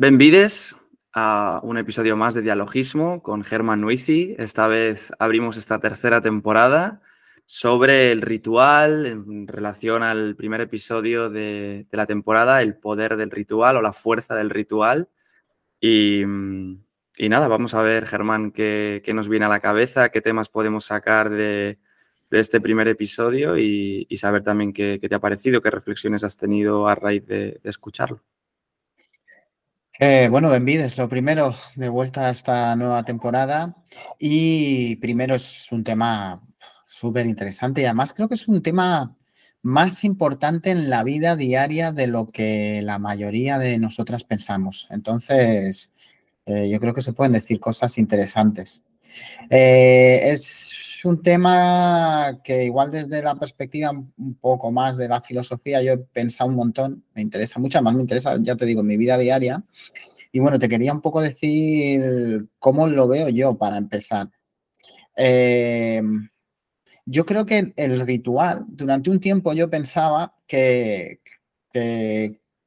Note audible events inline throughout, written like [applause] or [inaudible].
Benvides a un episodio más de Dialogismo con Germán Nuizi. Esta vez abrimos esta tercera temporada sobre el ritual en relación al primer episodio de, la temporada, el poder del ritual o la fuerza del ritual. Y, nada, vamos a ver, Germán, qué, nos viene a la cabeza, qué temas podemos sacar de, este primer episodio y, saber también qué, te ha parecido, qué reflexiones has tenido a raíz de escucharlo. Eh, bueno, Benvides, lo primero, de vuelta a esta nueva temporada. Y primero es un tema súper interesante y además creo que es un tema más importante en la vida diaria de lo que la mayoría de nosotras pensamos. Entonces, eh, yo creo que se pueden decir cosas interesantes. Eh, es un tema que igual desde la perspectiva un poco más de la filosofía yo he pensado un montón, me interesa mucho, más me interesa, ya te digo, en mi vida diaria. Y bueno, te quería un poco decir cómo lo veo yo para empezar. Eh, yo creo que el ritual, durante un tiempo yo pensaba que,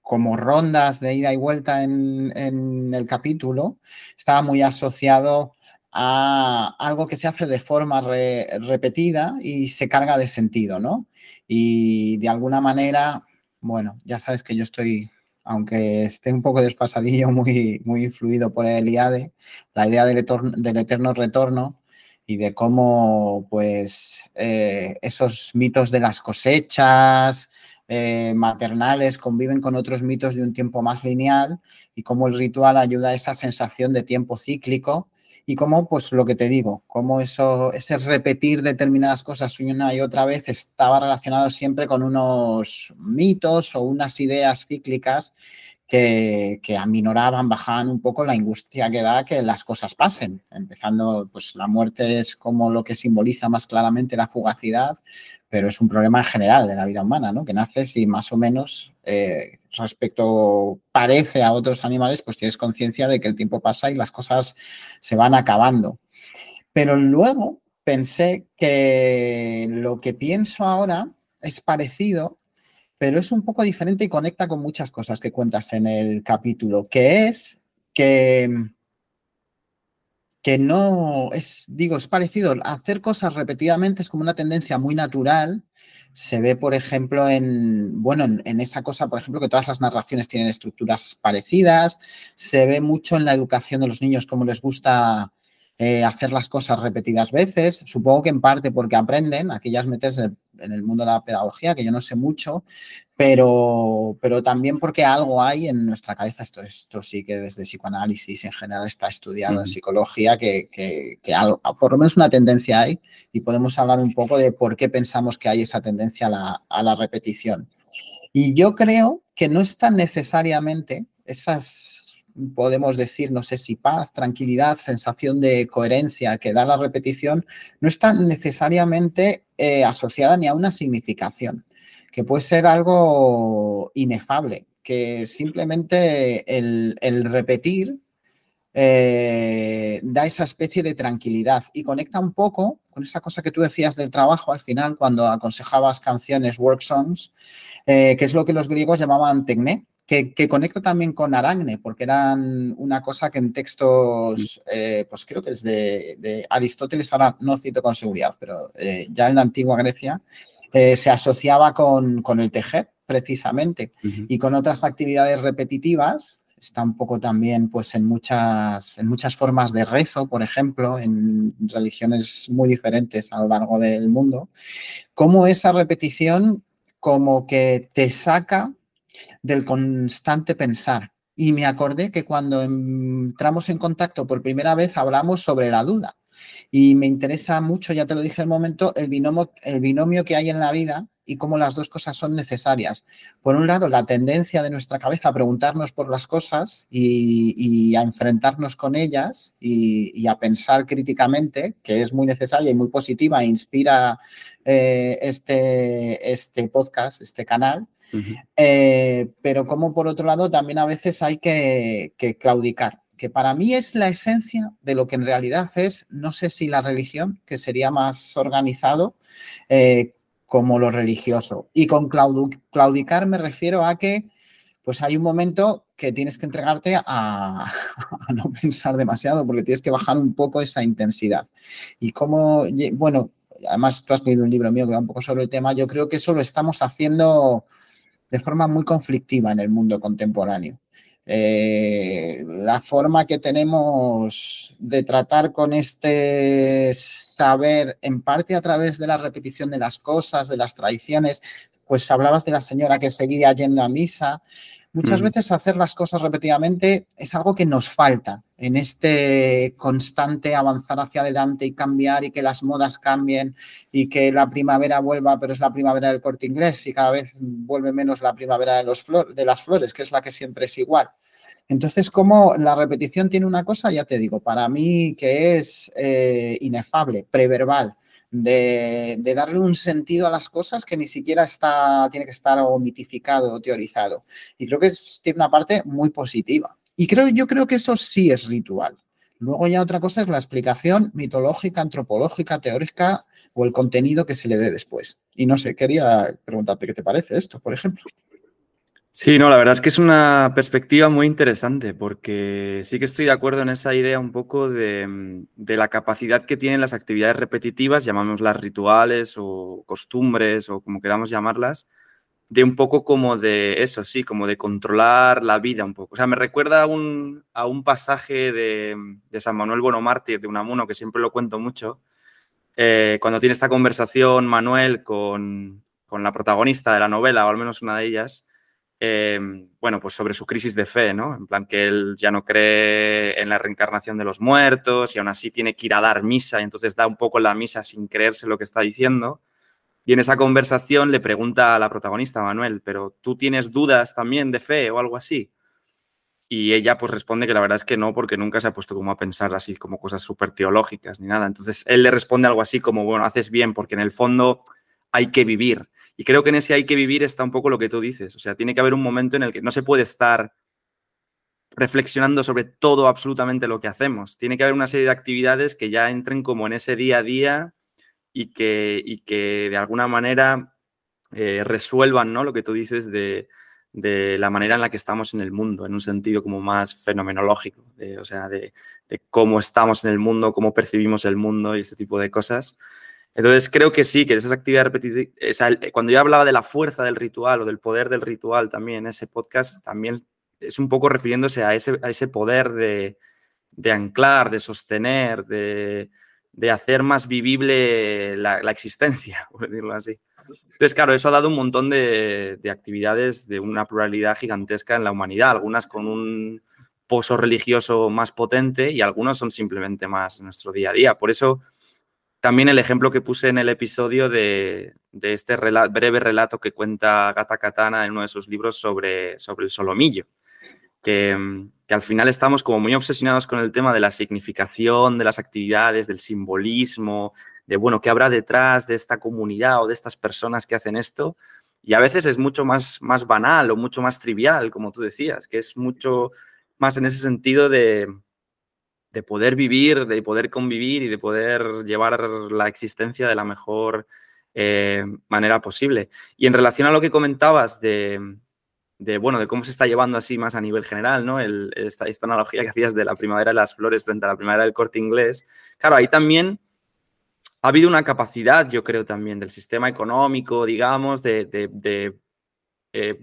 como rondas de ida y vuelta en, en el capítulo, estaba muy asociado a algo que se hace de forma repetida y se carga de sentido, ¿no? Y de alguna manera, bueno, ya sabes que yo estoy, aunque esté un poco despasadillo, [laughs] muy, muy influido por el IADE, la idea del, eterno retorno y de cómo, pues, eh, esos mitos de las cosechas, eh, maternales conviven con otros mitos de un tiempo más lineal y cómo el ritual ayuda a esa sensación de tiempo cíclico y cómo, pues lo que te digo, cómo eso, ese repetir determinadas cosas una y otra vez estaba relacionado siempre con unos mitos o unas ideas cíclicas que, aminoraban, bajaban un poco la angustia que da que las cosas pasen. Empezando, pues la muerte es como lo que simboliza más claramente la fugacidad, pero es un problema general de la vida humana, ¿no? Que naces y más o menos eh, respecto parece a otros animales, pues tienes conciencia de que el tiempo pasa y las cosas se van acabando. Pero luego pensé que lo que pienso ahora es parecido, pero es un poco diferente y conecta con muchas cosas que cuentas en el capítulo, que es que que no es, digo, es parecido. Hacer cosas repetidamente es como una tendencia muy natural. Se ve, por ejemplo, en, bueno, en, esa cosa, por ejemplo, que todas las narraciones tienen estructuras parecidas. Se ve mucho en la educación de los niños cómo les gusta eh, hacer las cosas repetidas veces. Supongo que en parte porque aprenden, aquí ya metes en el mundo de la pedagogía, que yo no sé mucho, pero, pero también porque algo hay en nuestra cabeza, esto, esto sí que desde psicoanálisis en general está estudiado en psicología, que, que, por lo menos una tendencia hay y podemos hablar un poco de por qué pensamos que hay esa tendencia a la, a la repetición. Y yo creo que no es tan necesariamente esas, podemos decir, no sé si paz, tranquilidad, sensación de coherencia que da la repetición, no está necesariamente eh, asociada ni a una significación que puede ser algo inefable, que simplemente el, repetir eh, da esa especie de tranquilidad y conecta un poco con esa cosa que tú decías del trabajo al final cuando aconsejabas canciones, work songs, eh, que es lo que los griegos llamaban tecné, que, conecta también con aragne, porque eran una cosa que en textos, eh, pues creo que es de, Aristóteles, ahora no cito con seguridad, pero ya en la antigua Grecia, eh, se asociaba con, el tejer, precisamente, y con otras actividades repetitivas. Está un poco también pues, en, muchas, en muchas formas de rezo, por ejemplo, en religiones muy diferentes a lo largo del mundo. Cómo esa repetición como que te saca del constante pensar. Y me acordé que cuando entramos en contacto por primera vez hablamos sobre la duda. Y me interesa mucho, ya te lo dije el momento, el binomio, el binomio que hay en la vida y cómo las dos cosas son necesarias. Por un lado, la tendencia de nuestra cabeza a preguntarnos por las cosas y, a enfrentarnos con ellas y, a pensar críticamente, que es muy necesaria y muy positiva e inspira eh, este, este podcast, este canal. Eh, pero como por otro lado también a veces hay que claudicar que para mí es la esencia de lo que en realidad es, no sé si la religión, que sería más organizado eh, como lo religioso. Y con claudicar me refiero a que pues hay un momento que tienes que entregarte a, [laughs] a, no pensar demasiado porque tienes que bajar un poco esa intensidad. Y como, bueno, además tú has leído un libro mío que va un poco sobre el tema, yo creo que eso lo estamos haciendo de forma muy conflictiva en el mundo contemporáneo. Eh, la forma que tenemos de tratar con este saber, en parte a través de la repetición de las cosas, de las tradiciones, pues hablabas de la señora que seguía yendo a misa. Muchas veces hacer las cosas repetidamente es algo que nos falta en este constante avanzar hacia adelante y cambiar y que las modas cambien y que la primavera vuelva, pero es la primavera del corte inglés y cada vez vuelve menos la primavera de, los de las flores, que es la que siempre es igual. Entonces, como la repetición tiene una cosa, ya te digo, para mí que es eh, inefable, preverbal, de, darle un sentido a las cosas que ni siquiera está, tiene que estar o mitificado o teorizado. Y creo que tiene una parte muy positiva. Y creo, yo creo que eso sí es ritual. Luego ya otra cosa es la explicación mitológica, antropológica, teórica o el contenido que se le dé después. Y no sé, quería preguntarte qué te parece esto, por ejemplo. Sí, no, la verdad es que es una perspectiva muy interesante porque sí que estoy de acuerdo en esa idea un poco de, mm, la capacidad que tienen las actividades repetitivas, llamémoslas rituales o costumbres o como queramos llamarlas, de un poco como de eso, sí, como de controlar la vida un poco. O sea, me recuerda a un, a un pasaje de, San Manuel Bonomártir, de Unamuno, que siempre lo cuento mucho, eh, cuando tiene esta conversación Manuel con, con la protagonista de la novela, o al menos una de ellas, Em, bueno, pues sobre su crisis de fe, ¿no? En plan que él ya no cree en la reencarnación de los muertos y aún así tiene que ir a dar misa y entonces da un poco la misa sin creerse lo que está diciendo. Y en esa conversación le pregunta a la protagonista, Manuel, pero ¿tú tienes dudas también de fe o algo así? Y ella pues responde que la verdad es que no, porque nunca se ha puesto como a pensar así como cosas súper teológicas ni nada. Entonces él le responde algo así como, bueno, haces bien, porque en el fondo hay que vivir. Y creo que en ese hay que vivir está un poco lo que tú dices. O sea, tiene que haber un momento en el que no se puede estar reflexionando sobre todo absolutamente lo que hacemos. Tiene que haber una serie de actividades que ya entren como en ese día a día y que, y que de alguna manera eh, resuelvan ¿no? lo que tú dices de, de, la manera en la que estamos en el mundo, en un sentido como más fenomenológico, o sea, de, de, cómo estamos en el mundo, cómo percibimos el mundo y este tipo de cosas. Entonces creo que sí, que esas actividades repetitivas, cuando yo hablaba de la fuerza del ritual o del poder del ritual también en ese podcast, también es un poco refiriéndose a ese, a ese poder de, anclar, de sostener, de, hacer más vivible la, existencia, [laughs] por decirlo así. Entonces, claro, eso ha dado un montón de, de actividades de una pluralidad gigantesca en la humanidad, algunas con un pozo religioso más potente y algunas son simplemente más nuestro día a día. Por eso también el ejemplo que puse en el episodio de, este breve relato que cuenta Gata Katana en uno de sus libros sobre, sobre el solomillo, que, al final estamos como muy obsesionados con el tema de la significación de las actividades, del simbolismo, de, bueno, qué habrá detrás de esta comunidad o de estas personas que hacen esto. Y a veces es mucho más, más banal o mucho más trivial, como tú decías, que es mucho más en ese sentido de, de poder vivir, de poder convivir y de poder llevar la existencia de la mejor eh, manera posible. Y en relación a lo que comentabas de, bueno, de cómo se está llevando así más a nivel general, ¿no? esta, analogía que hacías de la primavera de las flores frente a la primavera del corte inglés. Claro, ahí también ha habido una capacidad, yo creo también, del sistema económico, digamos, de, eh,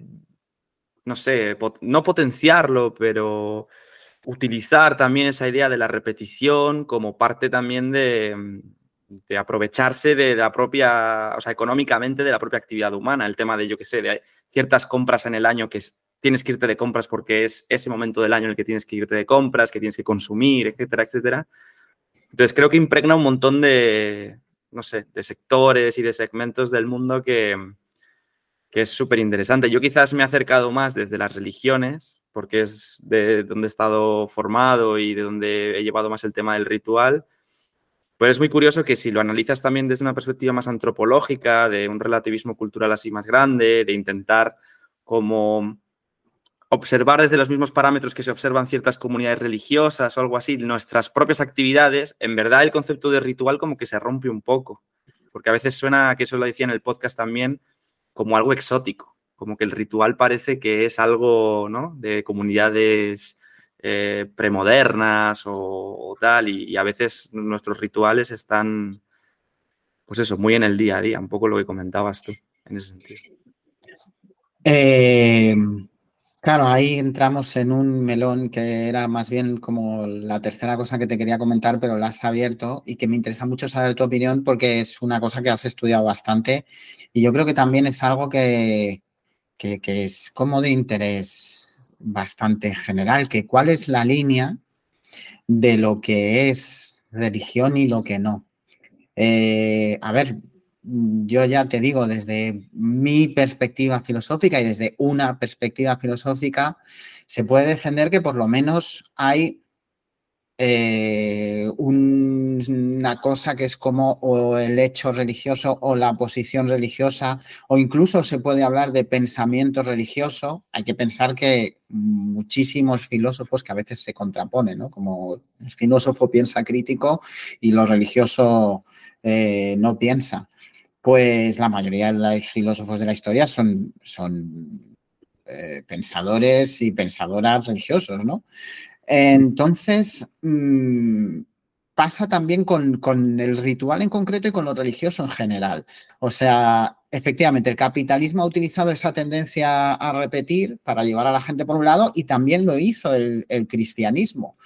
no sé, no potenciarlo, pero utilizar también esa idea de la repetición como parte también de, aprovecharse de la propia, o sea, económicamente de la propia actividad humana. El tema de, yo qué sé, de ciertas compras en el año que tienes que irte de compras porque es ese momento del año en el que tienes que irte de compras, que tienes que consumir, etcétera, etcétera. Entonces creo que impregna un montón de, no sé, de sectores y de segmentos del mundo que, que es súper interesante. Yo quizás me he acercado más desde las religiones, porque es de donde he estado formado y de donde he llevado más el tema del ritual. Pero es muy curioso que si lo analizas también desde una perspectiva más antropológica, de un relativismo cultural así más grande, de intentar como observar desde los mismos parámetros que se observan ciertas comunidades religiosas o algo así, nuestras propias actividades, en verdad el concepto de ritual como que se rompe un poco, porque a veces suena, que eso lo decía en el podcast también, como algo exótico, como que el ritual parece que es algo. De comunidades eh, premodernas o, tal, y, a veces nuestros rituales están, pues eso, muy en el día a día, un poco lo que comentabas tú en ese sentido. Eh, claro, ahí entramos en un melón que era más bien como la tercera cosa que te quería comentar, pero la has abierto y que me interesa mucho saber tu opinión porque es una cosa que has estudiado bastante y yo creo que también es algo que, que, es como de interés bastante general, que cuál es la línea de lo que es religión y lo que no. Eh, a ver, yo ya te digo, desde mi perspectiva filosófica y desde una perspectiva filosófica, se puede defender que por lo menos hay eh, una cosa que es como el hecho religioso o la posición religiosa, o incluso se puede hablar de pensamiento religioso. Hay que pensar que muchísimos filósofos que a veces se contraponen, ¿no? Como el filósofo piensa crítico y lo religioso eh, no piensa. Pues la mayoría de los filósofos de la historia son, son eh, pensadores y pensadoras religiosos, ¿no? Entonces, mm, pasa también con, el ritual en concreto y con lo religioso en general. O sea, efectivamente, el capitalismo ha utilizado esa tendencia a repetir para llevar a la gente por un lado y también lo hizo el, cristianismo.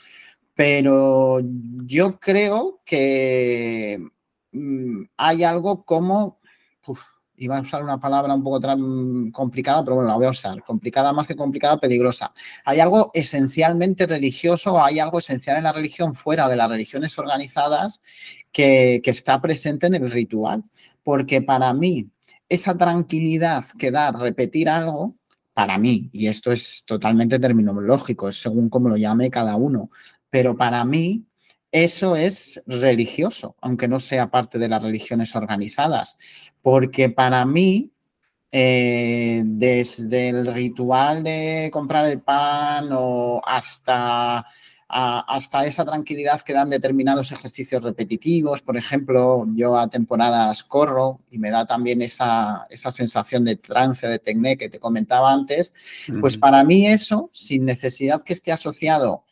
Pero yo creo que mm, hay algo como iba a usar una palabra un poco tan complicada, pero bueno, la voy a usar. Complicada más que complicada, peligrosa. Hay algo esencialmente religioso, hay algo esencial en la religión fuera de las religiones organizadas que, que está presente en el ritual. Porque para mí, esa tranquilidad que da repetir algo, para mí, y esto es totalmente terminológico, es según cómo lo llame cada uno, pero para mí eso es religioso, aunque no sea parte de las religiones organizadas, porque para mí, eh, desde el ritual de comprar el pan o hasta, hasta esa tranquilidad que dan determinados ejercicios repetitivos, por ejemplo, yo a temporadas corro y me da también esa, esa sensación de trance, de tecné que te comentaba antes, pues para mí eso, sin necesidad que esté asociado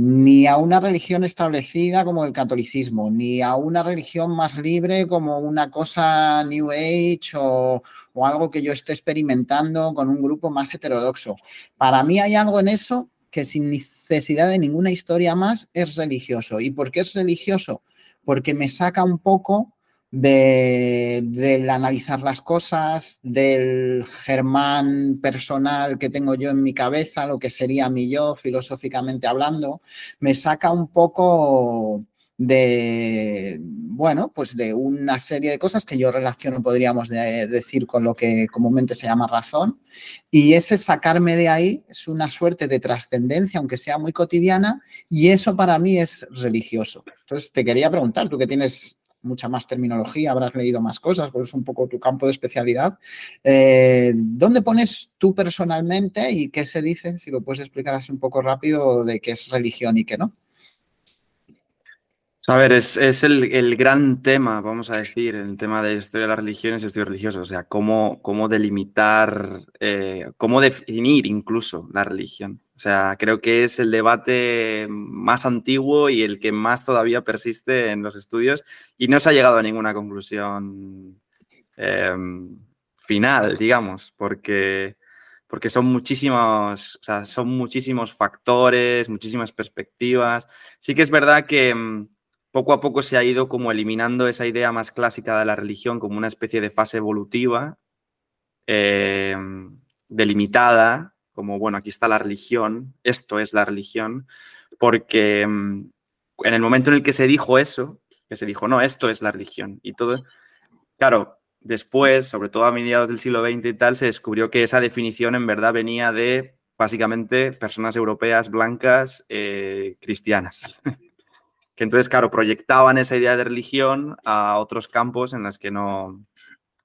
ni a una religión establecida como el catolicismo, ni a una religión más libre como una cosa New Age o, algo que yo esté experimentando con un grupo más heterodoxo. Para mí hay algo en eso que sin necesidad de ninguna historia más es religioso. ¿Y por qué es religioso? Porque me saca un poco de, del analizar las cosas, del germán personal que tengo yo en mi cabeza, lo que sería mi yo filosóficamente hablando, me saca un poco de, bueno, pues de una serie de cosas que yo relaciono, podríamos decir, con lo que comúnmente se llama razón. Y ese sacarme de ahí es una suerte de trascendencia, aunque sea muy cotidiana, y eso para mí es religioso. Entonces, te quería preguntar, tú que tienes mucha más terminología, habrás leído más cosas, pues es un poco tu campo de especialidad. Eh, ¿Dónde pones tú personalmente y qué se dice, si lo puedes explicar así un poco rápido, de qué es religión y qué no? A ver, es, el, gran tema, vamos a decir, el tema de historia de las religiones y estudio religioso, o sea, cómo, cómo delimitar, eh, cómo definir incluso la religión. O sea, creo que es el debate más antiguo y el que más todavía persiste en los estudios y no se ha llegado a ninguna conclusión em, final, digamos, porque, porque son muchísimos, son muchísimos factores, muchísimas perspectivas. Sí que es verdad que em, poco a poco se ha ido como eliminando esa idea más clásica de la religión como una especie de fase evolutiva em, delimitada como, bueno, aquí está la religión, esto es la religión, porque mm, en el momento en el que se dijo eso, que se dijo, no, esto es la religión, y todo, claro, después, sobre todo a mediados del siglo XX y tal, se descubrió que esa definición en verdad venía de básicamente personas europeas blancas eh, cristianas. [laughs] que entonces, claro, proyectaban esa idea de religión a otros campos en los que no,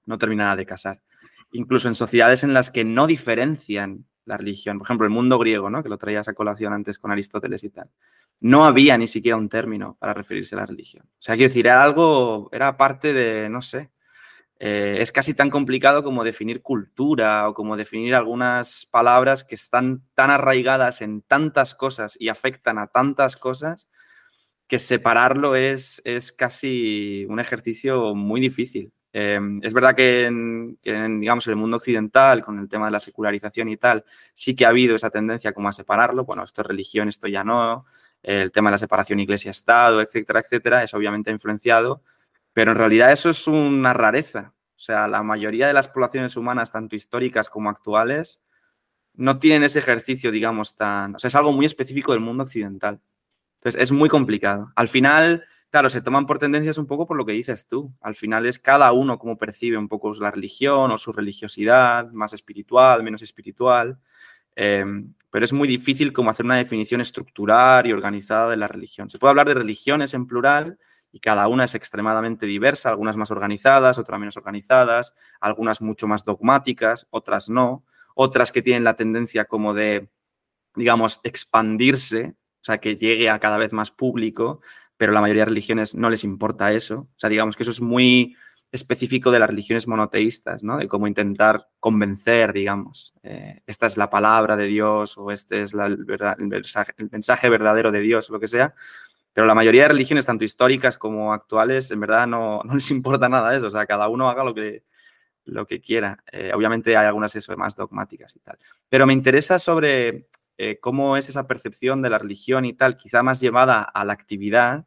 no terminaba de casar. Incluso en sociedades en las que no diferencian la religión. Por ejemplo, el mundo griego, ¿no? que lo traías a colación antes con Aristóteles y tal. No había ni siquiera un término para referirse a la religión. O sea, quiero decir, era algo, era parte de, no sé, eh, es casi tan complicado como definir cultura o como definir algunas palabras que están tan arraigadas en tantas cosas y afectan a tantas cosas que separarlo es, es casi un ejercicio muy difícil. Em, es verdad que en, digamos, el mundo occidental, con el tema de la secularización y tal, sí que ha habido esa tendencia como a separarlo. Bueno, esto es religión, esto ya no. El tema de la separación iglesia-estado, etcétera, etcétera, eso obviamente influenciado. Pero en realidad eso es una rareza. O sea, la mayoría de las poblaciones humanas, tanto históricas como actuales, no tienen ese ejercicio, digamos, tan... O sea, es algo muy específico del mundo occidental. Entonces, es muy complicado. Al final, claro, se toman por tendencias un poco por lo que dices tú. Al final es cada uno como percibe un poco la religión o su religiosidad, más espiritual, menos espiritual. Em, pero es muy difícil como hacer una definición estructural y organizada de la religión. Se puede hablar de religiones en plural y cada una es extremadamente diversa, algunas más organizadas, otras menos organizadas, algunas mucho más dogmáticas, otras no, otras que tienen la tendencia como de, digamos, expandirse, o sea, que llegue a cada vez más público, pero la mayoría de religiones no les importa eso. O sea, digamos que eso es muy específico de las religiones monoteístas, ¿no? De cómo intentar convencer, digamos, eh, esta es la palabra de Dios o este es el, mensaje, verdadero de Dios lo que sea. Pero la mayoría de religiones, tanto históricas como actuales, en verdad no, [laughs] les importa nada eso. O sea, cada uno haga lo que, lo que quiera. Eh, obviamente hay algunas eso, más dogmáticas y tal. Pero me interesa sobre eh, cómo es esa percepción de la religión y tal, quizá más llevada a la actividad,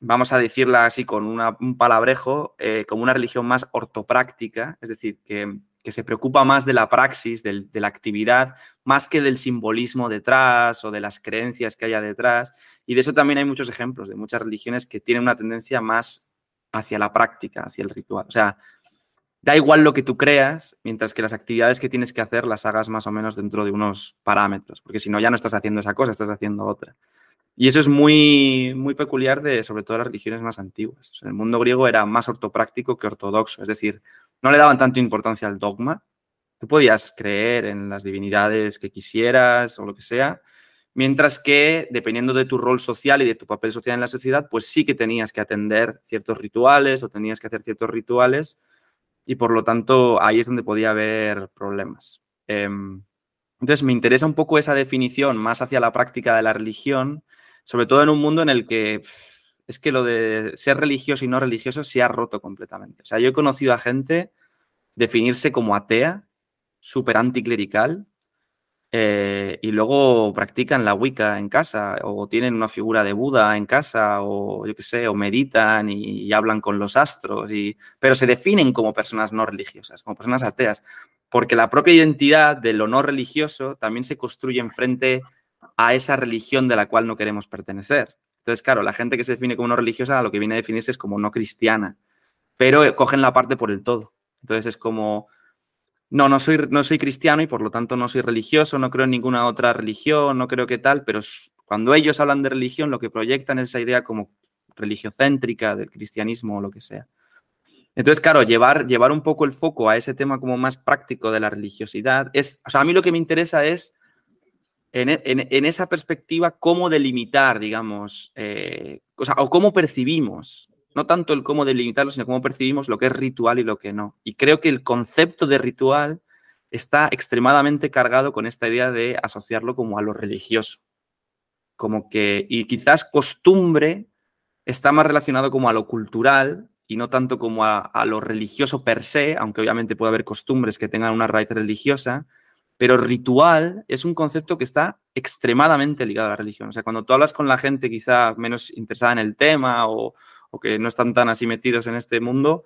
vamos a decirla así con un palabrejo, eh, como una religión más ortopráctica, es decir, que, se preocupa más de la praxis, de la actividad, más que del simbolismo detrás o de las creencias que haya detrás. Y de eso también hay muchos ejemplos, de muchas religiones que tienen una tendencia más hacia la práctica, hacia el ritual. O sea, da igual lo que tú creas, mientras que las actividades que tienes que hacer las hagas más o menos dentro de unos parámetros, porque si no ya no estás haciendo esa cosa, estás haciendo otra. Y eso es muy, muy peculiar de, sobre todo, las religiones más antiguas. el mundo griego era más ortopráctico que ortodoxo, es decir, no le daban tanta importancia al dogma. Tú podías creer en las divinidades que quisieras o lo que sea, mientras que, dependiendo de tu rol social y de tu papel social en la sociedad, pues sí que tenías que atender ciertos rituales o tenías que hacer ciertos rituales y, por lo tanto, ahí es donde podía haber problemas. Em, entonces, me interesa un poco esa definición más hacia la práctica de la religión sobre todo en un mundo en el que es que lo de ser religioso y no religioso se ha roto completamente. O sea, yo he conocido a gente definirse como atea, súper anticlerical, eh, y luego practican la Wicca en casa, o tienen una figura de Buda en casa, o yo qué sé, o meditan y, hablan con los astros, y, pero se definen como personas no religiosas, como personas ateas, porque la propia identidad de lo no religioso también se construye enfrente a esa religión de la cual no queremos pertenecer. Entonces, claro, la gente que se define como no religiosa lo que viene a definirse es como no cristiana, pero eh, cogen la parte por el todo. Entonces es como, no, no soy, no soy cristiano y por lo tanto no soy religioso, no creo en ninguna otra religión, no creo que tal, pero cuando ellos hablan de religión lo que proyectan es esa idea como religiocéntrica del cristianismo o lo que sea. Entonces, claro, llevar, llevar un poco el foco a ese tema como más práctico de la religiosidad es, o sea, a mí lo que me interesa es e, en, esa perspectiva, cómo delimitar, digamos, eh, o, cómo percibimos, no tanto el cómo delimitarlo, sino cómo percibimos lo que es ritual y lo que no. Y creo que el concepto de ritual está extremadamente cargado con esta idea de asociarlo como a lo religioso. Como que, y quizás costumbre está más relacionado como a lo cultural y no tanto como a, a lo religioso per se, aunque obviamente puede haber costumbres que tengan una raíz religiosa, pero ritual es un concepto que está extremadamente ligado a la religión. O sea, cuando tú hablas con la gente quizá menos interesada en el tema o, que no están tan así metidos en este mundo,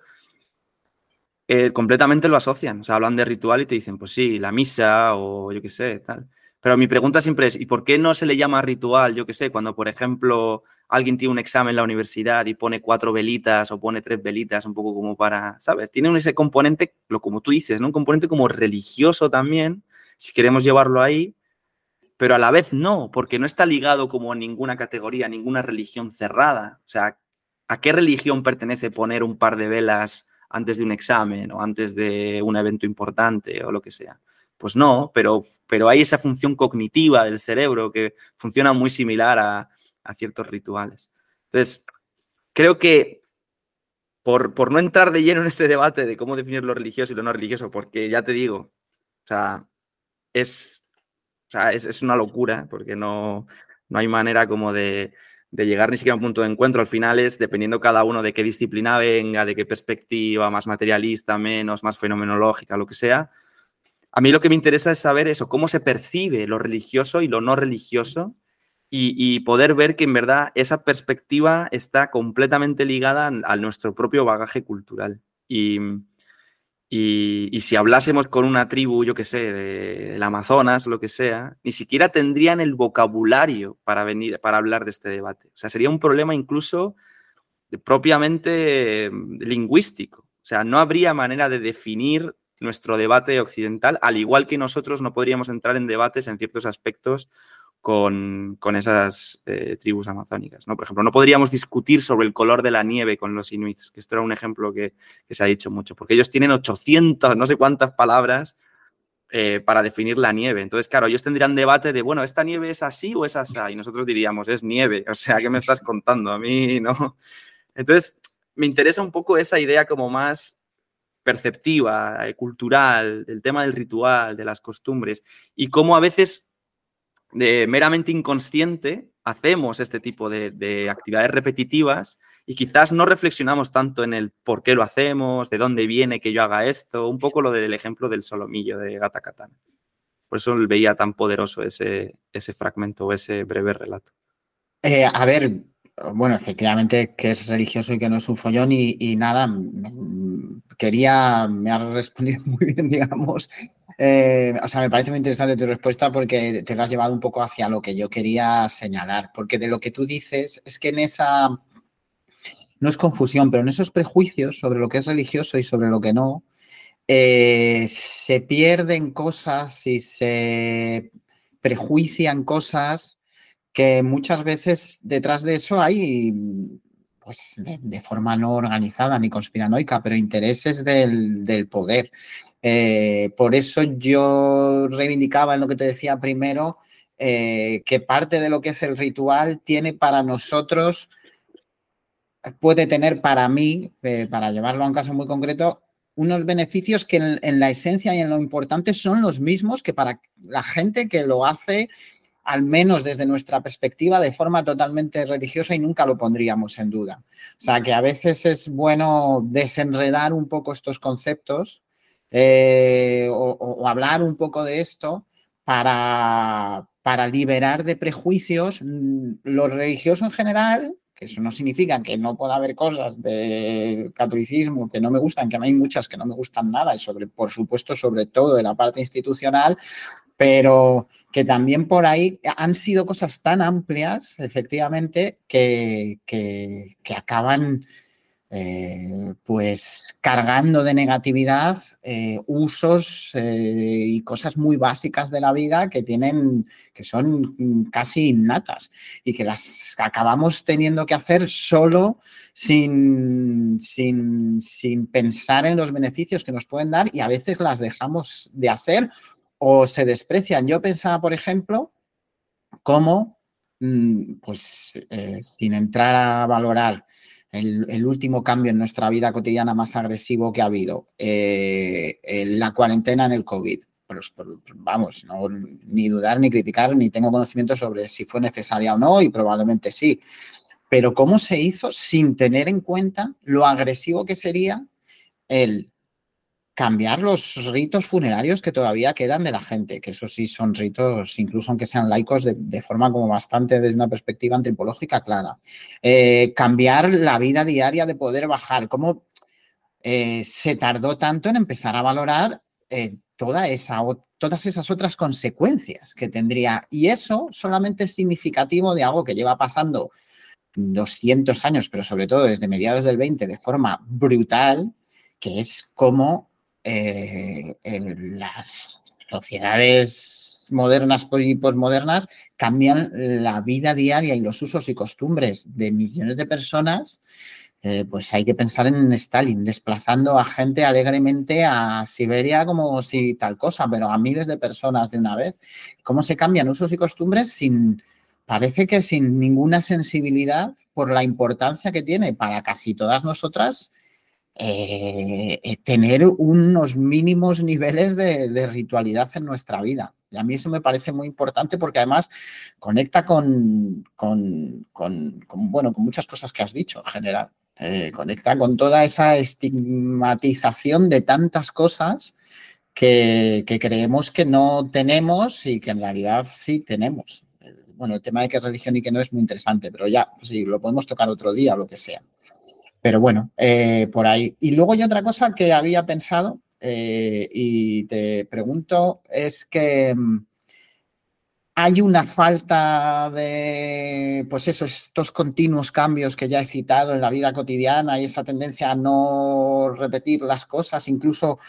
eh, completamente lo asocian. O sea, hablan de ritual y te dicen, pues sí, la misa o yo qué sé, tal. Pero mi pregunta siempre es, ¿y por qué no se le llama ritual, yo qué sé, cuando, por ejemplo, alguien tiene un examen en la universidad y pone cuatro velitas o pone tres velitas, un poco como para, ¿sabes? Tiene ese componente, lo como tú dices, ¿no? Un componente como religioso también, si queremos llevarlo ahí, pero a la vez no, porque no está ligado como a ninguna categoría, ninguna religión cerrada. O sea, ¿a qué religión pertenece poner un par de velas antes de un examen o antes de un evento importante o lo que sea? Pues no, pero, pero hay esa función cognitiva del cerebro que funciona muy similar a, a ciertos rituales. Entonces, creo que por, por, no entrar de lleno en ese debate de cómo definir lo religioso y lo no religioso, porque ya te digo, o sea, es, o sea, es, es una locura, porque no, no hay manera como de, de, llegar ni siquiera a un punto de encuentro. Al final es, dependiendo cada uno de qué disciplina venga, de qué perspectiva, más materialista, menos, más fenomenológica, lo que sea. A mí lo que me interesa es saber eso, cómo se percibe lo religioso y lo no religioso y, poder ver que en verdad esa perspectiva está completamente ligada a, nuestro propio bagaje cultural. Y, y, si hablásemos con una tribu, yo qué sé, del Amazonas, lo que sea, ni siquiera tendrían el vocabulario para venir, para hablar de este debate. O sea, sería un problema incluso propiamente mm, lingüístico. O sea, no habría manera de definir nuestro debate occidental, al igual que nosotros no podríamos entrar en debates en ciertos aspectos con, esas eh, tribus amazónicas. ¿no? Por ejemplo, no podríamos discutir sobre el color de la nieve con los inuits, que esto era un ejemplo que, se ha dicho mucho, porque ellos tienen 800, no sé cuántas palabras eh, para definir la nieve. Entonces, claro, ellos tendrían debate de, bueno, ¿esta nieve es así o es así? Y nosotros diríamos, es nieve, o sea, ¿qué me estás contando? A mí, ¿no? Entonces, me interesa un poco esa idea como más perceptiva, eh, cultural, del tema del ritual, de las costumbres, y cómo a veces de meramente inconsciente hacemos este tipo de, actividades repetitivas y quizás no reflexionamos tanto en el por qué lo hacemos, de dónde viene que yo haga esto, un poco lo del ejemplo del solomillo de Gata Katana. Por eso veía tan poderoso ese, ese fragmento o ese breve relato. Eh, a ver, bueno, efectivamente que es religioso y que no es un follón y, nada, quería, me ha respondido [laughs] muy bien, digamos. Eh, o sea, me parece muy interesante tu respuesta porque te lo has llevado un poco hacia lo que yo quería señalar, porque de lo que tú dices es que en esa, no es confusión, pero en esos prejuicios sobre lo que es religioso y sobre lo que no, eh, se pierden cosas y se prejuician cosas que muchas veces detrás de eso hay, pues de, forma no organizada ni conspiranoica, pero intereses del, poder. Eh, por eso yo reivindicaba en lo que te decía primero, eh, que parte de lo que es el ritual tiene para nosotros, puede tener para mí, eh, para llevarlo a un caso muy concreto, unos beneficios que en, la esencia y en lo importante son los mismos que para la gente que lo hace al menos desde nuestra perspectiva, de forma totalmente religiosa y nunca lo pondríamos en duda. O sea, que a veces es bueno desenredar un poco estos conceptos eh, o, hablar un poco de esto para, para liberar de prejuicios mm, lo religioso en general eso no significa que no pueda haber cosas de catolicismo que no me gustan, que hay muchas que no me gustan nada, y sobre, por supuesto, sobre todo de la parte institucional, pero que también por ahí han sido cosas tan amplias, efectivamente, que, que acaban eh, pues cargando de negatividad eh, usos eh, y cosas muy básicas de la vida que tienen, que son casi innatas y que las acabamos teniendo que hacer solo sin, sin, sin pensar en los beneficios que nos pueden dar y a veces las dejamos de hacer o se desprecian. Yo pensaba, por ejemplo, cómo, mm, pues sin entrar a valorar el, último cambio en nuestra vida cotidiana más agresivo que ha habido, eh, la cuarentena en el COVID. Pues, pues, vamos, no, ni dudar, ni criticar, ni tengo conocimiento sobre si fue necesaria o no, y probablemente sí. Pero cómo se hizo sin tener en cuenta lo agresivo que sería el cambiar los ritos funerarios que todavía quedan de la gente, que eso sí son ritos, incluso aunque sean laicos, de, forma como bastante desde una perspectiva antropológica clara. Eh, cambiar la vida diaria de poder bajar, cómo eh, se tardó tanto en empezar a valorar eh, toda esa, todas esas otras consecuencias que tendría. Y eso solamente es significativo de algo que lleva pasando 200 años, pero sobre todo desde mediados del 20 de forma brutal, que es como eh, en las sociedades modernas y posmodernas cambian la vida diaria y los usos y costumbres de millones de personas, eh, pues hay que pensar en Stalin, desplazando a gente alegremente a Siberia como si tal cosa, pero a miles de personas de una vez. ¿Cómo se cambian usos y costumbres sin, parece que sin ninguna sensibilidad por la importancia que tiene para casi todas nosotras eh, eh, tener unos mínimos niveles de, ritualidad en nuestra vida. Y a mí eso me parece muy importante porque además conecta con, bueno, con muchas cosas que has dicho en general. Eh, conecta con toda esa estigmatización de tantas cosas que, creemos que no tenemos y que en realidad sí tenemos. Bueno, el tema de qué religión y qué no es muy interesante, pero ya, sí, lo podemos tocar otro día o lo que sea. Pero bueno, eh, por ahí. Y luego hay otra cosa que había pensado eh, y te pregunto, es que mm, hay una falta de, pues eso, estos continuos cambios que ya he citado en la vida cotidiana y esa tendencia a no repetir las cosas, incluso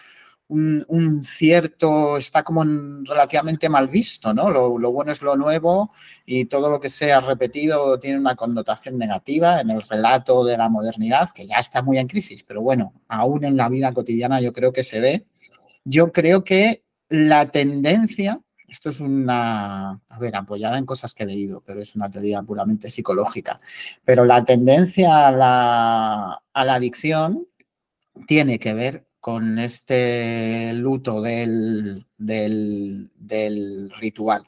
un, cierto, está como relativamente mal visto, ¿no? Lo, bueno es lo nuevo y todo lo que sea repetido tiene una connotación negativa en el relato de la modernidad, que ya está muy en crisis, pero bueno, aún en la vida cotidiana yo creo que se ve. Yo creo que la tendencia, esto es una, a ver, apoyada en cosas que he leído, pero es una teoría puramente psicológica, pero la tendencia a la, a la adicción tiene que ver con este luto del, ritual.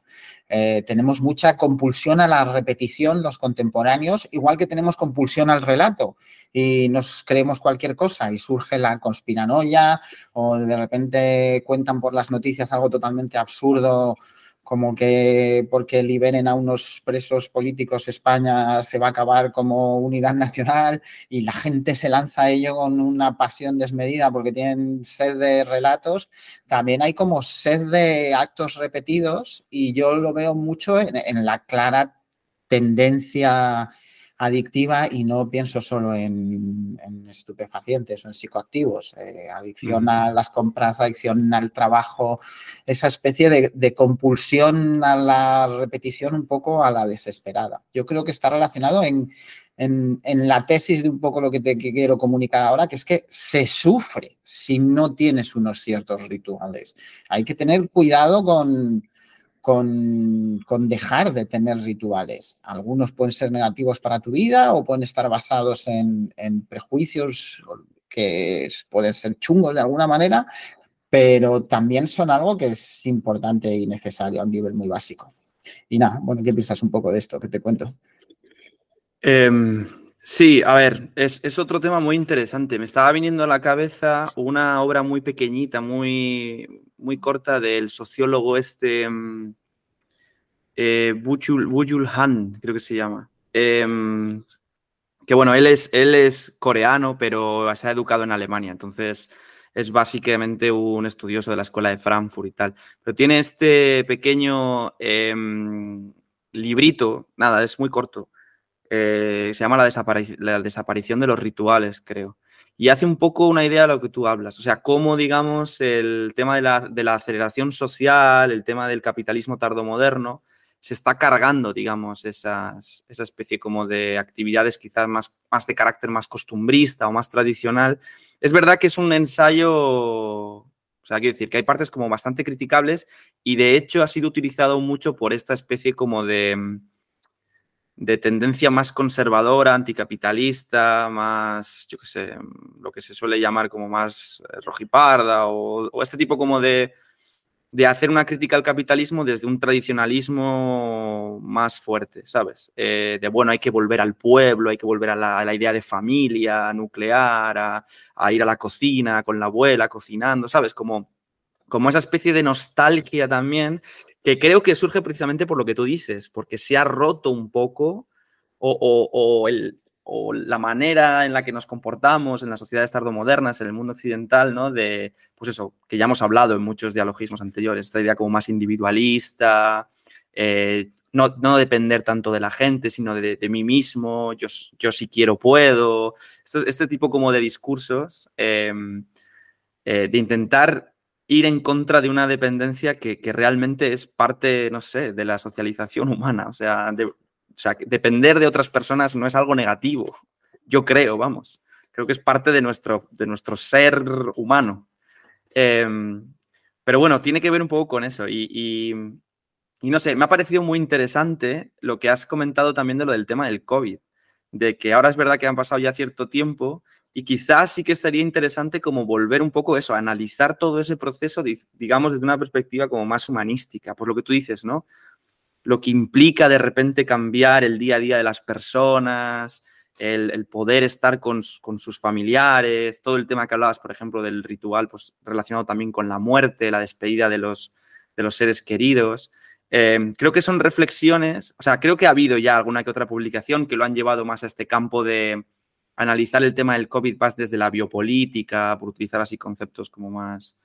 Eh, tenemos mucha compulsión a la repetición los contemporáneos, igual que tenemos compulsión al relato y nos creemos cualquier cosa y surge la conspiranoia o de repente cuentan por las noticias algo totalmente absurdo como que porque liberen a unos presos políticos España se va a acabar como unidad [laughs] nacional y la gente se lanza a ello con una pasión desmedida porque tienen sed de relatos, también hay como sed de actos repetidos y yo lo veo mucho en, en la clara tendencia adictiva y no pienso solo en, estupefacientes o en psicoactivos, eh, adicción a las compras, adicción al trabajo, esa especie de, compulsión a la repetición un poco a la desesperada. Yo creo que está relacionado en, en la tesis de un poco lo que te quiero comunicar ahora, que es que se sufre si no tienes unos ciertos rituales. Hay que tener cuidado con con, dejar de tener rituales. Algunos pueden ser negativos para tu vida o pueden estar basados en, prejuicios que pueden ser chungos de alguna manera, pero también son algo que es importante y necesario a un nivel muy básico. Y nada, bueno, ¿qué piensas un poco de esto que te cuento? Em, sí, a ver, es, es, otro tema muy interesante. Me estaba viniendo a la cabeza una obra muy pequeñita, muy, muy corta del sociólogo este mm, eh, Bujul, Han, creo que se llama. Em, que bueno, él es, él es coreano, pero se ha educado en Alemania, entonces es básicamente un estudioso de la escuela de Frankfurt y tal. Pero tiene este pequeño em, librito, nada, es muy corto, eh, se llama la, la, desaparición de los rituales, creo y hace un poco una idea de lo que tú hablas. O sea, cómo, digamos, el tema de la, aceleración social, el tema del capitalismo tardomoderno, se está cargando, digamos, esa especie como de actividades quizás más, más de carácter más costumbrista o más tradicional. Es verdad que es un ensayo, o sea, quiero decir que hay partes como bastante criticables y de hecho ha sido utilizado mucho por esta especie como de de tendencia más conservadora, anticapitalista, más, yo qué sé, lo que se suele llamar como más eh, rojiparda o, este tipo como de, de, hacer una crítica al capitalismo desde un tradicionalismo más fuerte, ¿sabes? Eh, de, bueno, hay que volver al pueblo, hay que volver a la, idea de familia nuclear, a, a, ir a la cocina con la abuela cocinando, ¿sabes? Como, como esa especie de nostalgia también que creo que surge precisamente por lo que tú dices, porque se ha roto un poco o, la manera en la que nos comportamos en las sociedades tardomodernas, en el mundo occidental, ¿no? De, pues eso, que ya hemos hablado en muchos dialogismos anteriores, esta idea como más individualista, eh, no, depender tanto de la gente, sino de, mí mismo, yo, yo si quiero puedo, este, tipo como de discursos, em, eh, de intentar ir en contra de una dependencia que, realmente es parte, no sé, de la socialización humana. O sea, depender de otras personas no es algo negativo. Yo creo, vamos. Creo que es parte de nuestro, de nuestro ser humano. Em, pero bueno, tiene que ver un poco con eso. Y, y, no sé, me ha parecido muy interesante lo que has comentado también de lo del tema del COVID. De que ahora es verdad que han pasado ya cierto tiempo y quizás sí que estaría interesante como volver un poco eso, analizar todo ese proceso, digamos, desde una perspectiva como más humanística, por lo que tú dices, ¿no? Lo que implica de repente cambiar el día a día de las personas, el, poder estar con, sus familiares, todo el tema que hablabas, por ejemplo, del ritual pues, relacionado también con la muerte, la despedida de los, de los seres queridos. Em, creo que son reflexiones, o sea, creo que ha habido ya alguna que otra publicación que lo han llevado más a este campo de analizar el tema del COVID más desde la biopolítica, por utilizar así conceptos como más,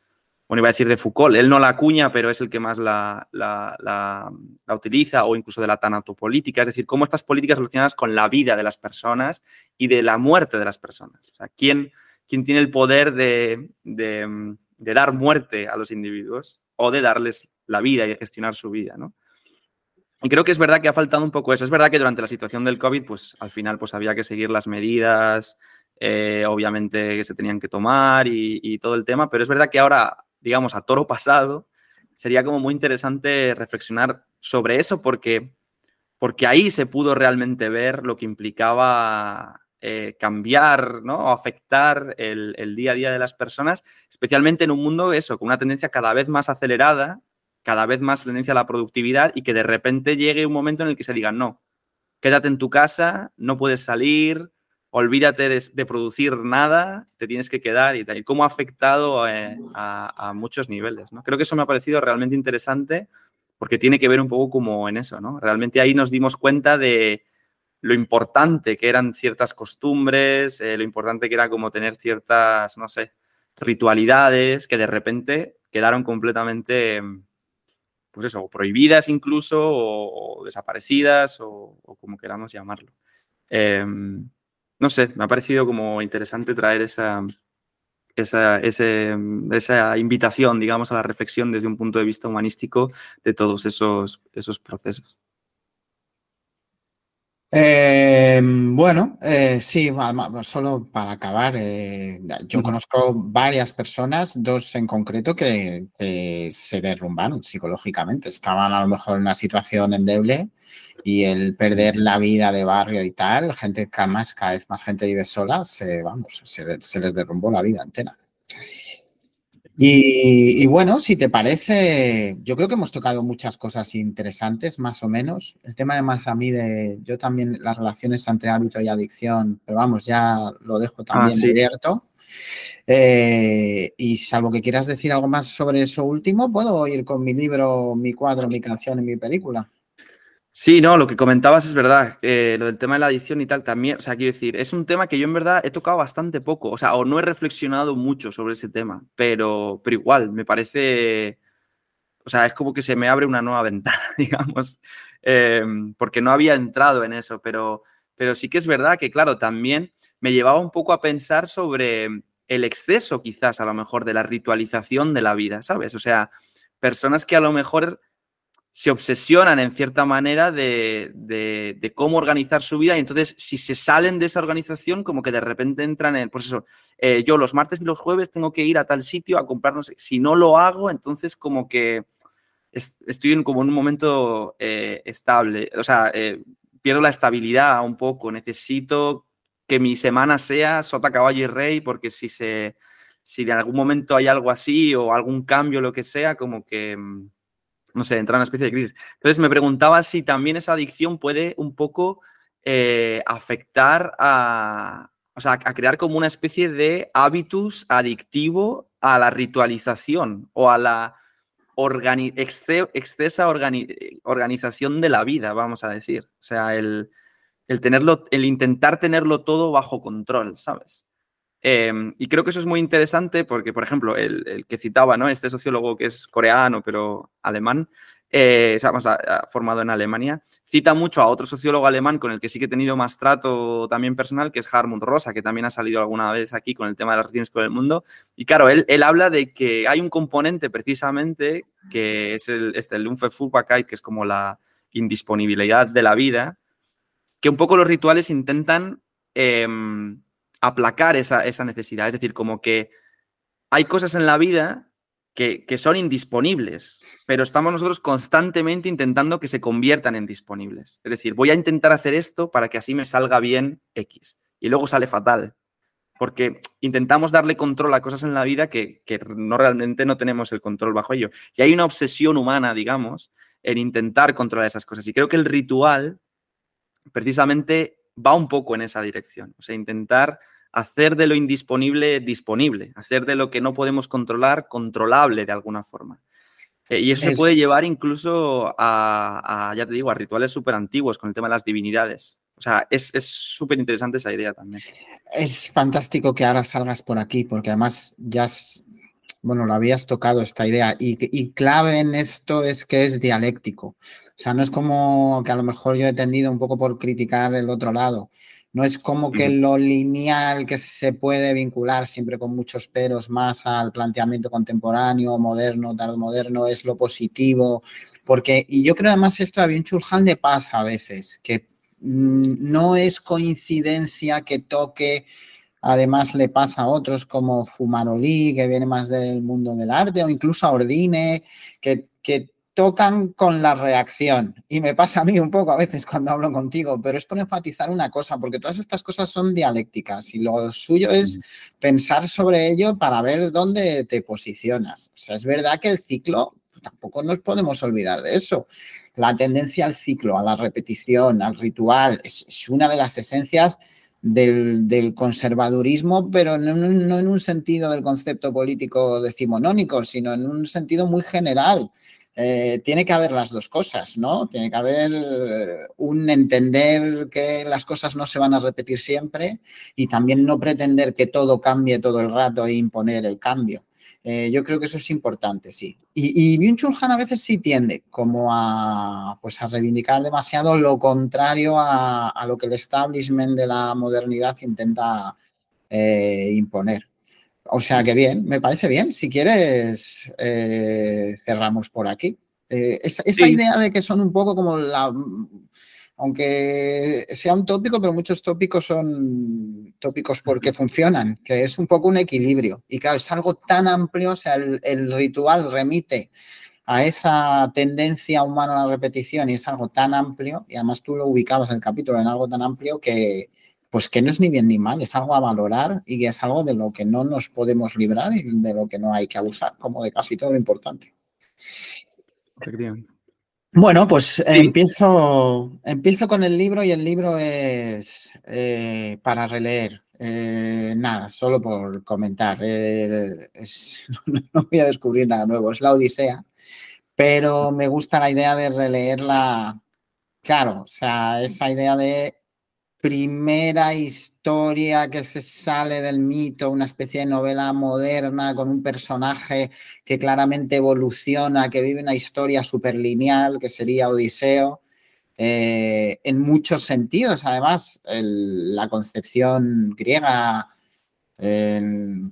bueno, iba a decir de Foucault, él no la acuña, pero es el que más la, utiliza, o incluso de la tanatopolítica, es decir, cómo estas políticas relacionadas con la vida de las personas y de la muerte de las personas. O sea, ¿quién, quién tiene el poder de, de, dar muerte a los individuos o de darles la vida y gestionar su vida, ¿no? Y creo que es verdad que ha faltado un poco eso. Es verdad que durante la situación del COVID, pues al final pues había que seguir las medidas, eh, obviamente que se tenían que tomar y, todo el tema, pero es verdad que ahora digamos, a toro pasado, sería como muy interesante reflexionar sobre eso porque, porque ahí se pudo realmente ver lo que implicaba eh, cambiar ¿no? o afectar el, día a día de las personas, especialmente en un mundo eso, con una tendencia cada vez más acelerada, cada vez más tendencia a la productividad y que de repente llegue un momento en el que se diga, no, quédate en tu casa, no puedes salir, olvídate de, producir nada, te tienes que quedar y tal. Y cómo ha afectado eh, a, muchos niveles, ¿no? Creo que eso me ha parecido realmente interesante porque tiene que ver un poco como en eso, ¿no? Realmente ahí nos dimos cuenta de lo importante que eran ciertas costumbres, eh, lo importante que era como tener ciertas, no sé, ritualidades que de repente quedaron completamente, pues eso, prohibidas incluso o, desaparecidas o, como queramos llamarlo. Em, no sé, me ha parecido como interesante traer esa, esa, esa invitación, digamos, a la reflexión desde un punto de vista humanístico de todos esos, esos procesos. Eh, bueno, eh, sí, solo para acabar, eh, yo conozco varias personas, dos en concreto, que, se derrumbaron psicológicamente. Estaban a lo mejor en una situación endeble y el perder la vida de barrio y tal, gente que más, cada vez más gente vive sola, se, vamos, se les derrumbó la vida entera. Y, bueno, si te parece, yo creo que hemos tocado muchas cosas interesantes, más o menos. El tema además a mí de, yo también las relaciones entre hábito y adicción, pero vamos, ya lo dejo ah, también abierto. Eh, y salvo que quieras decir algo más sobre eso último, puedo ir con mi libro, mi cuadro, mi canción y mi película. Sí, no, lo que comentabas es verdad, lo del tema de la adicción y tal también, o sea, quiero decir, es un tema que yo en verdad he tocado bastante poco, o sea, o no he reflexionado mucho sobre ese tema, pero, pero igual, me parece, o sea, es como que se me abre una nueva [laughs] ventana, [laughs] digamos, em, porque no había entrado en eso, pero, pero sí que es verdad que, claro, también me llevaba un poco a pensar sobre el exceso quizás a lo mejor de la ritualización de la vida, ¿sabes? O sea, personas que a lo mejor se obsesionan en cierta manera de, cómo organizar su vida y entonces si se salen de esa organización como que de repente entran en, pues eso, eh, yo los martes y los jueves tengo que ir a tal sitio a comprarnos, si no lo hago, entonces como que estoy en, como en un momento eh, estable, o sea, eh, pierdo la estabilidad un poco, necesito que mi semana sea sota, caballo y rey porque si se, si en algún momento hay algo así o algún cambio, lo que sea, como que mm, no sé, entra en una especie de crisis. Entonces me preguntaba si también esa adicción puede un poco eh, afectar a, o sea, a crear como una especie de hábitus adictivo a la ritualización o a la excesa organización de la vida, vamos a decir. O sea, el, el, tenerlo, el intentar tenerlo todo bajo control, ¿sabes? Em, y creo que eso es muy interesante porque, por ejemplo, el, que citaba, ¿no? Este sociólogo que es coreano, pero alemán, eh, formado en Alemania, cita mucho a otro sociólogo alemán con el que sí que he tenido más trato también personal, que es Harmut Rosa, que también ha salido alguna vez aquí con el tema de las relaciones con el mundo. Y claro, él, él habla de que hay un componente precisamente que es el, este, el que es como la indisponibilidad de la vida, que un poco los rituales intentan... Em, aplacar esa, necesidad. Es decir, como que hay cosas en la vida que, son indisponibles, pero estamos nosotros constantemente intentando que se conviertan en disponibles. Es decir, voy a intentar hacer esto para que así me salga bien X y luego sale fatal, porque intentamos darle control a cosas en la vida que, que no realmente no tenemos el control bajo ello. Y hay una obsesión humana, digamos, en intentar controlar esas cosas. Y creo que el ritual precisamente va un poco en esa dirección, o sea, intentar hacer de lo indisponible disponible, hacer de lo que no podemos controlar controlable de alguna forma. Eh, y eso se puede llevar incluso a, ya te digo, a rituales súper antiguos con el tema de las divinidades. O sea, es súper interesante esa idea también. Es fantástico que ahora salgas por aquí, porque además ya bueno, lo habías tocado esta idea y, y, clave en esto es que es dialéctico. O sea, no es como que a lo mejor yo he tendido un poco por criticar el otro lado. No es como que lo lineal que se puede vincular siempre con muchos peros más al planteamiento contemporáneo, moderno, moderno es lo positivo. Porque, y yo creo además esto a Bien Chulhan le pasa a veces, que mm, no es coincidencia que toque Además, le pasa a otros como Fumarolí, que viene más del mundo del arte, o incluso a Ordine, que, que tocan con la reacción. Y me pasa a mí un poco a veces cuando hablo contigo, pero es por enfatizar una cosa, porque todas estas cosas son dialécticas y lo suyo es mm. pensar sobre ello para ver dónde te posicionas. O sea, es verdad que el ciclo, tampoco nos podemos olvidar de eso. La tendencia al ciclo, a la repetición, al ritual, es, una de las esencias del, conservadurismo, pero no, en un sentido del concepto político decimonónico, sino en un sentido muy general. Eh, tiene que haber las dos cosas, ¿no? Tiene que haber eh, un entender que las cosas no se van a repetir siempre y también no pretender que todo cambie todo el rato e imponer el cambio. Eh, yo creo que eso es importante, sí. Y, y byung Han a veces sí tiende como a, pues a reivindicar demasiado lo contrario a, lo que el establishment de la modernidad intenta imponer. O sea que bien, me parece bien. Si quieres, eh, cerramos por aquí. Eh, esa, idea de que son un poco como la. Aunque sea un tópico, pero muchos tópicos son tópicos porque funcionan, que es un poco un equilibrio. Y claro, es algo tan amplio, o sea, el ritual remite a esa tendencia humana a la repetición y es algo tan amplio, y además tú lo ubicabas en el capítulo en algo tan amplio que, pues que no es ni bien ni mal, es algo a valorar y es algo de lo que no nos podemos librar y de lo que no hay que abusar, como de casi todo lo importante. Bueno, pues empiezo, empiezo con el libro y el libro es eh, para releer. Eh, nada, solo por comentar. Eh, [laughs] no, voy a descubrir nada nuevo, es la Odisea, pero me gusta la idea de releerla. Claro, o sea, esa idea de primera historia que se sale del mito, una especie de novela moderna con un personaje que claramente evoluciona, que vive una historia súper lineal, que sería Odiseo. Eh, en muchos sentidos, además, la concepción griega,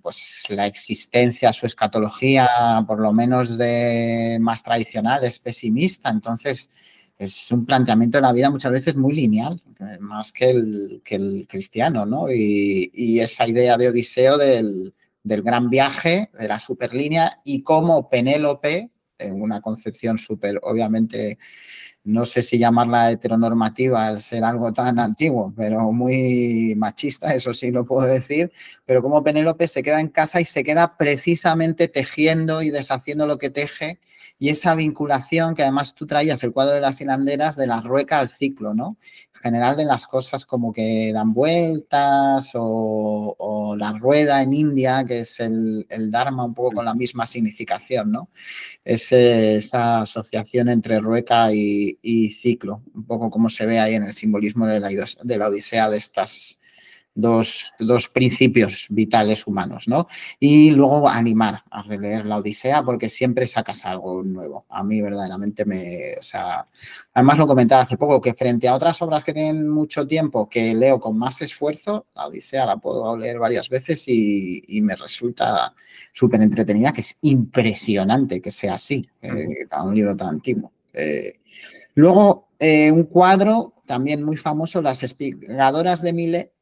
pues la existencia, su escatología, por lo menos de más tradicional, es pesimista. Entonces, es un planteamiento de la vida muchas veces muy lineal, más que el, que el cristiano, ¿no? Y, esa idea de Odiseo del, gran viaje, de la superlínea, y cómo Penélope, en una concepción súper, obviamente, no sé si llamarla heteronormativa al ser algo tan antiguo, pero muy machista, eso sí lo puedo decir, pero como Penélope se queda en casa y se queda precisamente tejiendo y deshaciendo lo que teje y esa vinculación que además tú traías el cuadro de las hilanderas de la rueca al ciclo, ¿no? En general de las cosas como que dan vueltas o, la rueda en India, que es el, Dharma un poco con la misma significación, ¿no? Es esa asociación entre rueca y, ciclo, un poco como se ve ahí en el simbolismo de la, de la Odisea de estas dos, principios vitales humanos, ¿no? Y luego animar a releer la Odisea porque siempre sacas algo nuevo. A mí verdaderamente me, o sea, además lo comentaba hace poco que frente a otras obras que tienen mucho tiempo que leo con más esfuerzo, la Odisea la puedo leer varias veces y, me resulta súper entretenida, que es impresionante que sea así, eh, para un libro tan antiguo. Eh, luego, eh, un cuadro también muy famoso, Las espigadoras de Mile,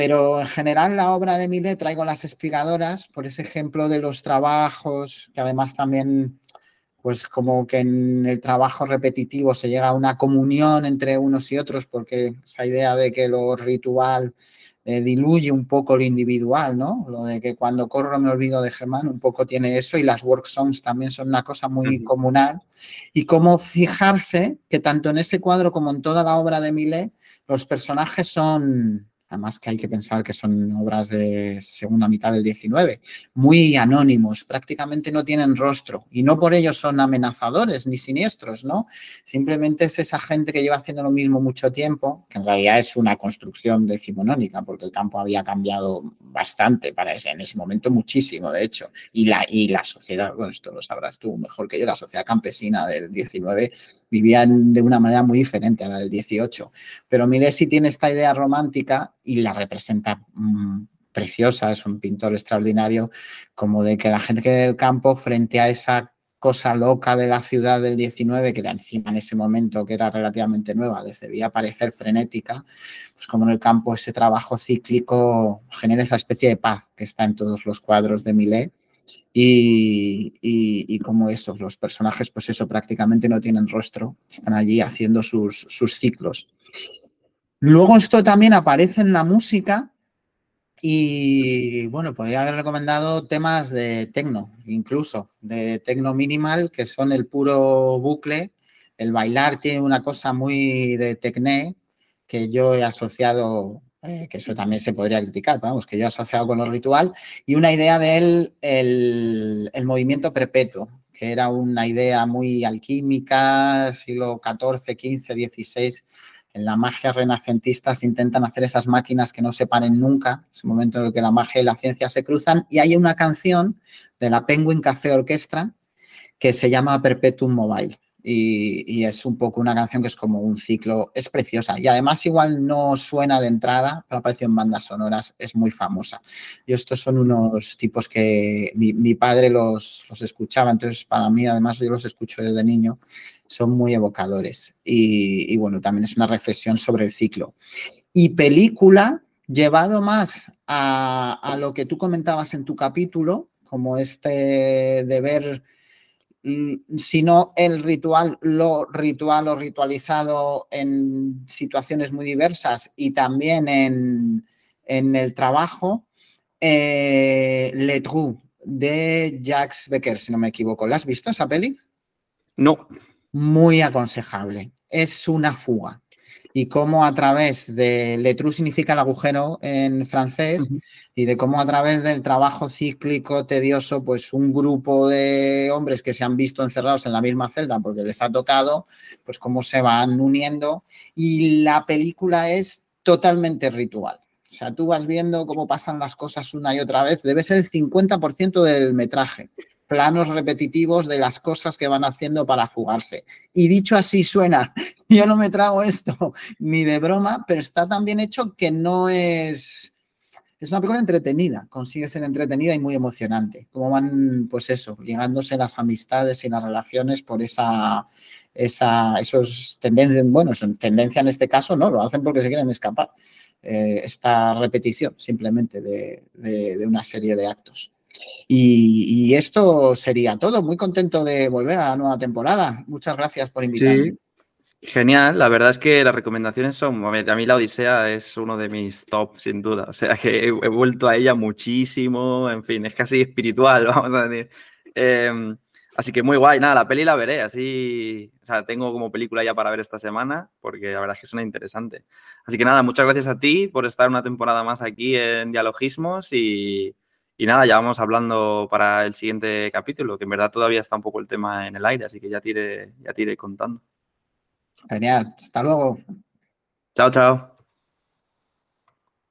Pero en general la obra de Millet traigo las espigadoras por ese ejemplo de los trabajos, que además también pues como que en el trabajo repetitivo se llega a una comunión entre unos y otros, porque esa idea de que lo ritual eh, diluye un poco lo individual, ¿no? Lo de que cuando corro me olvido de Germán, un poco tiene eso, y las work songs también son una cosa muy comunal. Y cómo fijarse que tanto en ese cuadro como en toda la obra de Millet, los personajes son además que hay que pensar que son obras de segunda mitad del 19, muy anónimos, prácticamente no tienen rostro y no por ello son amenazadores ni siniestros, ¿no? Simplemente es esa gente que lleva haciendo lo mismo mucho tiempo, que en realidad es una construcción decimonónica, porque el campo había cambiado bastante para ese, en ese momento muchísimo, de hecho, y la, y la sociedad, bueno, esto lo sabrás tú mejor que yo, la sociedad campesina del 19 vivían de una manera muy diferente a la del 18. Pero Milesi tiene esta idea romántica y la representa mm, preciosa, es un pintor extraordinario, como de que la gente del campo frente a esa cosa loca de la ciudad del 19, que encima en ese momento, que era relativamente nueva, les debía parecer frenética, pues como en el campo ese trabajo cíclico genera esa especie de paz que está en todos los cuadros de Millet y, como esos, los personajes, pues eso, prácticamente no tienen rostro, están allí haciendo sus, ciclos. Luego esto también aparece en la música y bueno, podría haber recomendado temas de tecno, incluso de tecno minimal, que son el puro bucle. El bailar tiene una cosa muy de tecné que yo he asociado eh, que eso también se podría criticar, vamos, que yo he asociado con lo ritual, y una idea del el, el movimiento perpetuo, que era una idea muy alquímica, siglo XIV, XV, XVI. En la magia renacentista se intentan hacer esas máquinas que no se paren nunca, ese momento en el que la magia y la ciencia se cruzan, y hay una canción de la Penguin Café Orquestra que se llama Perpetuum Mobile y, es un poco una canción que es como un ciclo, es preciosa y además igual no suena de entrada, pero apareció en bandas sonoras, es muy famosa. Y estos son unos tipos que mi, padre los, los, escuchaba, entonces para mí además yo los escucho desde niño, son muy evocadores y, bueno, también es una reflexión sobre el ciclo. Y película, llevado más a, lo que tú comentabas en tu capítulo, como este de ver Mm, sino el ritual, lo ritual o ritualizado en situaciones muy diversas y también en, el trabajo, eh, Le Trou de Jacques Becker, si no me equivoco. ¿La has visto esa peli? No. Muy aconsejable. Es una fuga y cómo a través de letru significa el agujero en francés y de cómo a través del trabajo cíclico tedioso, pues un grupo de hombres que se han visto encerrados en la misma celda porque les ha tocado, pues cómo se van uniendo y la película es totalmente ritual. O sea, tú vas viendo cómo pasan las cosas una y otra vez. Debe ser el 50% del metraje planos repetitivos de las cosas que van haciendo para fugarse. Y dicho así suena, [laughs] yo no me trago esto ni de broma, pero está tan bien hecho que no es... Es una película entretenida, consigue ser entretenida y muy emocionante. Como van, pues eso, llegándose las amistades y las relaciones por esa, esa esos tendencias, bueno, son tendencia en este caso, no, lo hacen porque se quieren escapar. Eh, esta repetición simplemente de, de una serie de actos. Y, esto sería todo. Muy contento de volver a la nueva temporada. Muchas gracias por invitarme. Genial, la verdad es que las recomendaciones son, a, mí la Odisea es uno de mis top, sin duda, o sea [laughs] que he, vuelto a ella muchísimo, en fin, es casi espiritual, [laughs] vamos a decir. Em, así que muy guay, nada, la peli la veré, así, o sea, tengo como película ya para ver esta semana, porque la verdad es que suena interesante. Así que nada, muchas gracias a ti por estar una temporada más aquí en Dialogismos y, y nada, ya vamos hablando para el siguiente capítulo, que en verdad todavía está un poco el tema en el aire, así que ya te ya te iré contando. Genial, hasta luego. Chao, chao.